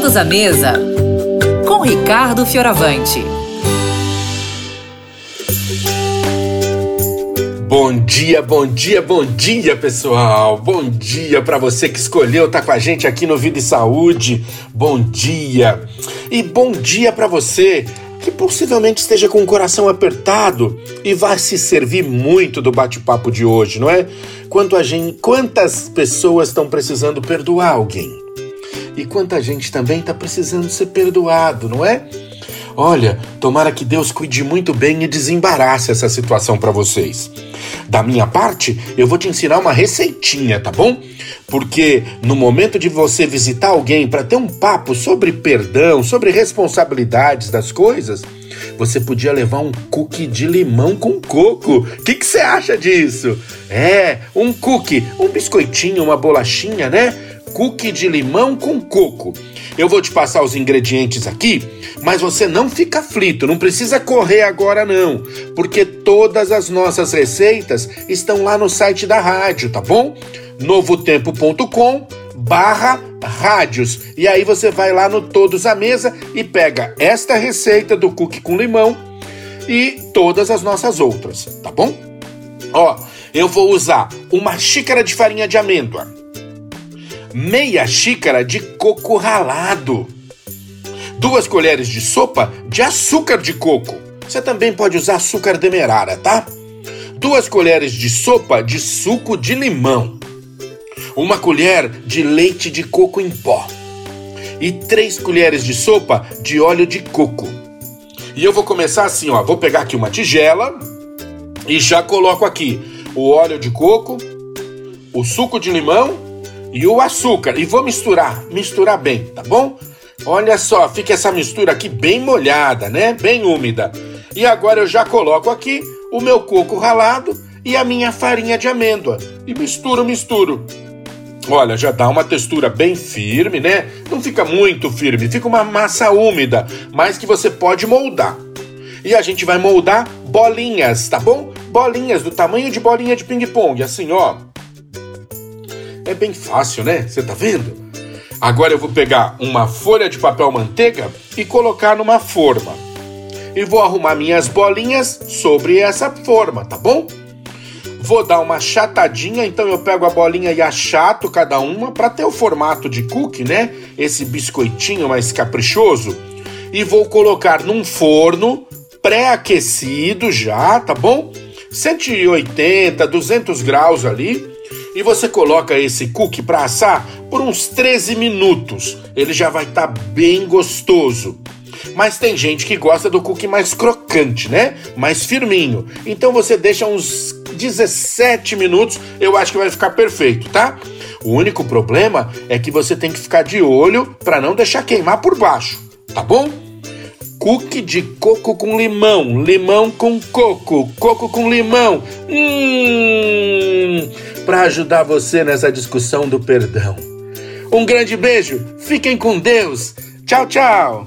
Todos à mesa com Ricardo Fioravante. Bom dia, bom dia, bom dia, pessoal. Bom dia para você que escolheu estar tá com a gente aqui no Vida e Saúde. Bom dia. E bom dia para você que possivelmente esteja com o coração apertado e vai se servir muito do bate-papo de hoje, não é? Quanto a gente, quantas pessoas estão precisando perdoar alguém? E quanta gente também está precisando ser perdoado, não é? Olha, tomara que Deus cuide muito bem e desembarace essa situação para vocês. Da minha parte, eu vou te ensinar uma receitinha, tá bom? Porque no momento de você visitar alguém para ter um papo sobre perdão, sobre responsabilidades das coisas, você podia levar um cookie de limão com coco. O que você acha disso? É, um cookie, um biscoitinho, uma bolachinha, né? Cookie de limão com coco. Eu vou te passar os ingredientes aqui, mas você não fica aflito, não precisa correr agora não, porque todas as nossas receitas estão lá no site da rádio, tá bom? novotempo.com barra rádios. E aí você vai lá no Todos à Mesa e pega esta receita do cookie com limão e todas as nossas outras, tá bom? Ó, eu vou usar uma xícara de farinha de amêndoa, meia xícara de coco ralado, duas colheres de sopa de açúcar de coco. Você também pode usar açúcar demerara, tá? Duas colheres de sopa de suco de limão, uma colher de leite de coco em pó e três colheres de sopa de óleo de coco. E eu vou começar assim, ó. Vou pegar aqui uma tigela e já coloco aqui o óleo de coco, o suco de limão e o açúcar e vou misturar, misturar bem, tá bom? Olha só, fica essa mistura aqui bem molhada, né? Bem úmida. E agora eu já coloco aqui o meu coco ralado e a minha farinha de amêndoa e misturo, misturo. Olha, já dá uma textura bem firme, né? Não fica muito firme, fica uma massa úmida, mas que você pode moldar. E a gente vai moldar bolinhas, tá bom? Bolinhas do tamanho de bolinha de ping-pong, assim, ó. É bem fácil, né? Você tá vendo? Agora eu vou pegar uma folha de papel manteiga e colocar numa forma. E vou arrumar minhas bolinhas sobre essa forma, tá bom? Vou dar uma chatadinha, então eu pego a bolinha e achato cada uma para ter o formato de cookie, né? Esse biscoitinho mais caprichoso. E vou colocar num forno pré-aquecido já, tá bom? 180, 200 graus ali e você coloca esse cookie para assar por uns 13 minutos. Ele já vai estar tá bem gostoso. Mas tem gente que gosta do cookie mais crocante, né? Mais firminho. Então você deixa uns 17 minutos, eu acho que vai ficar perfeito, tá? O único problema é que você tem que ficar de olho para não deixar queimar por baixo, tá bom? Cookie de coco com limão, limão com coco, coco com limão. Hum! para ajudar você nessa discussão do perdão. Um grande beijo, fiquem com Deus. Tchau, tchau.